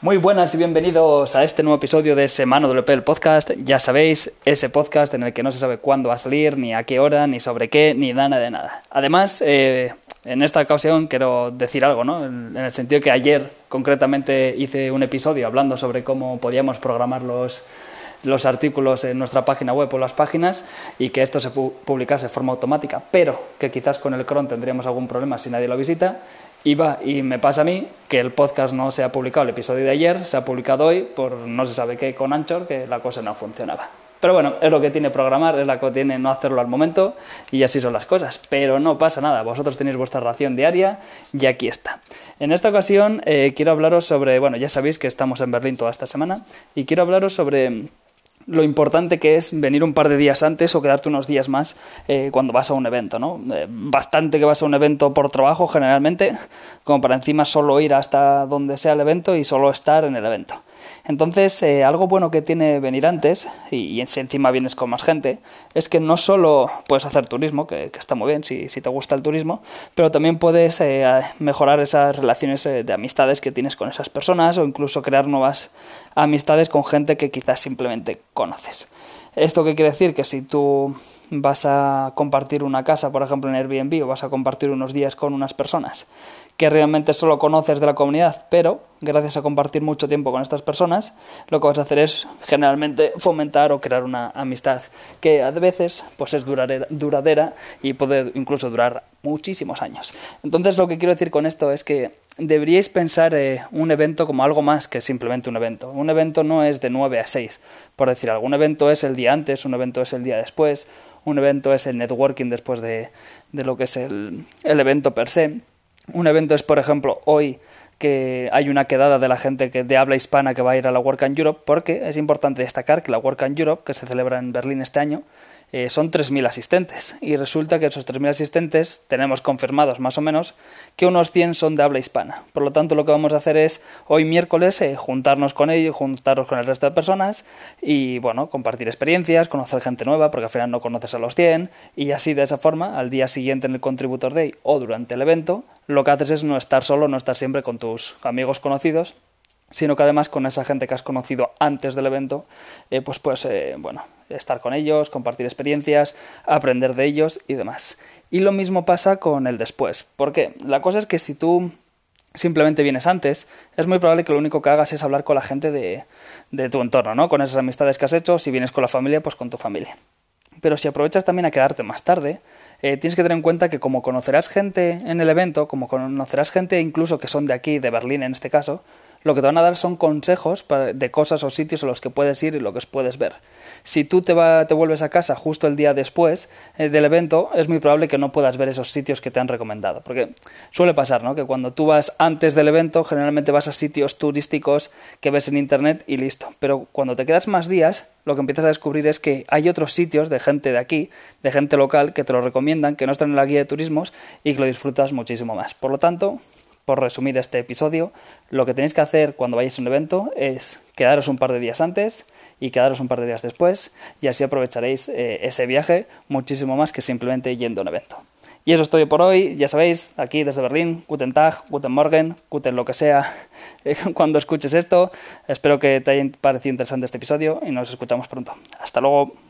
Muy buenas y bienvenidos a este nuevo episodio de Semana WP el podcast. Ya sabéis, ese podcast en el que no se sabe cuándo va a salir, ni a qué hora, ni sobre qué, ni nada de nada. Además, eh, en esta ocasión quiero decir algo, ¿no? En, el sentido que ayer concretamente hice un episodio hablando sobre cómo podíamos programar los, los artículos en nuestra página web o las páginas y que esto se publicase de forma automática, pero que quizás con el cron tendríamos algún problema si nadie lo visita y va, y me pasa a mí que el podcast no se ha publicado el episodio de ayer, se ha publicado hoy por no se sabe qué con Anchor, que la cosa no funcionaba. Pero bueno, es lo que tiene programar, es lo que tiene no hacerlo al momento y así son las cosas. Pero no pasa nada, vosotros tenéis vuestra ración diaria y aquí está. En esta ocasión eh, quiero hablaros sobre, bueno, ya sabéis que estamos en Berlín toda esta semana y quiero hablaros sobre lo importante que es venir un par de días antes o quedarte unos días más eh, cuando vas a un evento, ¿no? Eh, bastante que vas a un evento por trabajo generalmente, como para encima solo ir hasta donde sea el evento y solo estar en el evento. Entonces, eh, algo bueno que tiene venir antes, y, si encima vienes con más gente, es que no solo puedes hacer turismo, que, está muy bien si, te gusta el turismo, pero también puedes eh, mejorar esas relaciones eh, de amistades que tienes con esas personas o incluso crear nuevas amistades con gente que quizás simplemente conoces. ¿Esto qué quiere decir? Que si tú vas a compartir una casa, por ejemplo, en Airbnb, o vas a compartir unos días con unas personas que realmente solo conoces de la comunidad, pero gracias a compartir mucho tiempo con estas personas, lo que vas a hacer es generalmente fomentar o crear una amistad que a veces pues es duradera y puede incluso durar muchísimos años. Entonces lo que quiero decir con esto es que deberíais pensar eh, un evento como algo más que simplemente un evento. Un evento no es de 9 a 6, por decir algo. Un evento es el día antes, un evento es el día después, un evento es el networking después de, lo que es el, el evento per se. Un evento es, por ejemplo, hoy que hay una quedada de la gente que de habla hispana que va a ir a la Work in Europe, porque es importante destacar que la Work in Europe, que se celebra en Berlín este año, eh, son 3.000 asistentes. Y resulta que esos 3.000 asistentes tenemos confirmados más o menos que unos 100 son de habla hispana. Por lo tanto, lo que vamos a hacer es hoy miércoles eh, juntarnos con ellos, juntarnos con el resto de personas y, bueno, compartir experiencias, conocer gente nueva, porque al final no conoces a los 100 y así de esa forma, al día siguiente en el Contributor Day o durante el evento, lo que haces es no estar solo, no estar siempre con tus amigos conocidos, sino que además con esa gente que has conocido antes del evento, eh, pues pues bueno, estar con ellos, compartir experiencias, aprender de ellos y demás. Y lo mismo pasa con el después. porque La cosa es que si tú simplemente vienes antes, es muy probable que lo único que hagas es hablar con la gente de, de tu entorno, ¿no? Con esas amistades que has hecho, si vienes con la familia, pues con tu familia. Pero si aprovechas también a quedarte más tarde, eh, tienes que tener en cuenta que como conocerás gente en el evento, como conocerás gente incluso que son de aquí, de Berlín en este caso, lo que te van a dar son consejos de cosas o sitios a los que puedes ir y lo que puedes ver. Si tú te, te vuelves a casa justo el día después eh, del evento, es muy probable que no puedas ver esos sitios que te han recomendado. Porque suele pasar, ¿no? Que cuando tú vas antes del evento, generalmente vas a sitios turísticos que ves en internet y listo. Pero cuando te quedas más días, lo que empiezas a descubrir es que hay otros sitios de gente de aquí, de gente local, que te lo recomiendan, que no están en la guía de turismos y que lo disfrutas muchísimo más. Por lo tanto, por resumir este episodio, lo que tenéis que hacer cuando vayáis a un evento es quedaros un par de días antes y quedaros un par de días después y así aprovecharéis eh, ese viaje muchísimo más que simplemente yendo a un evento. Y eso es todo por hoy, ya sabéis, aquí desde Berlín, Guten Tag, Guten Morgen, Guten lo que sea, cuando escuches esto. Espero que te haya parecido interesante este episodio y nos escuchamos pronto. Hasta luego.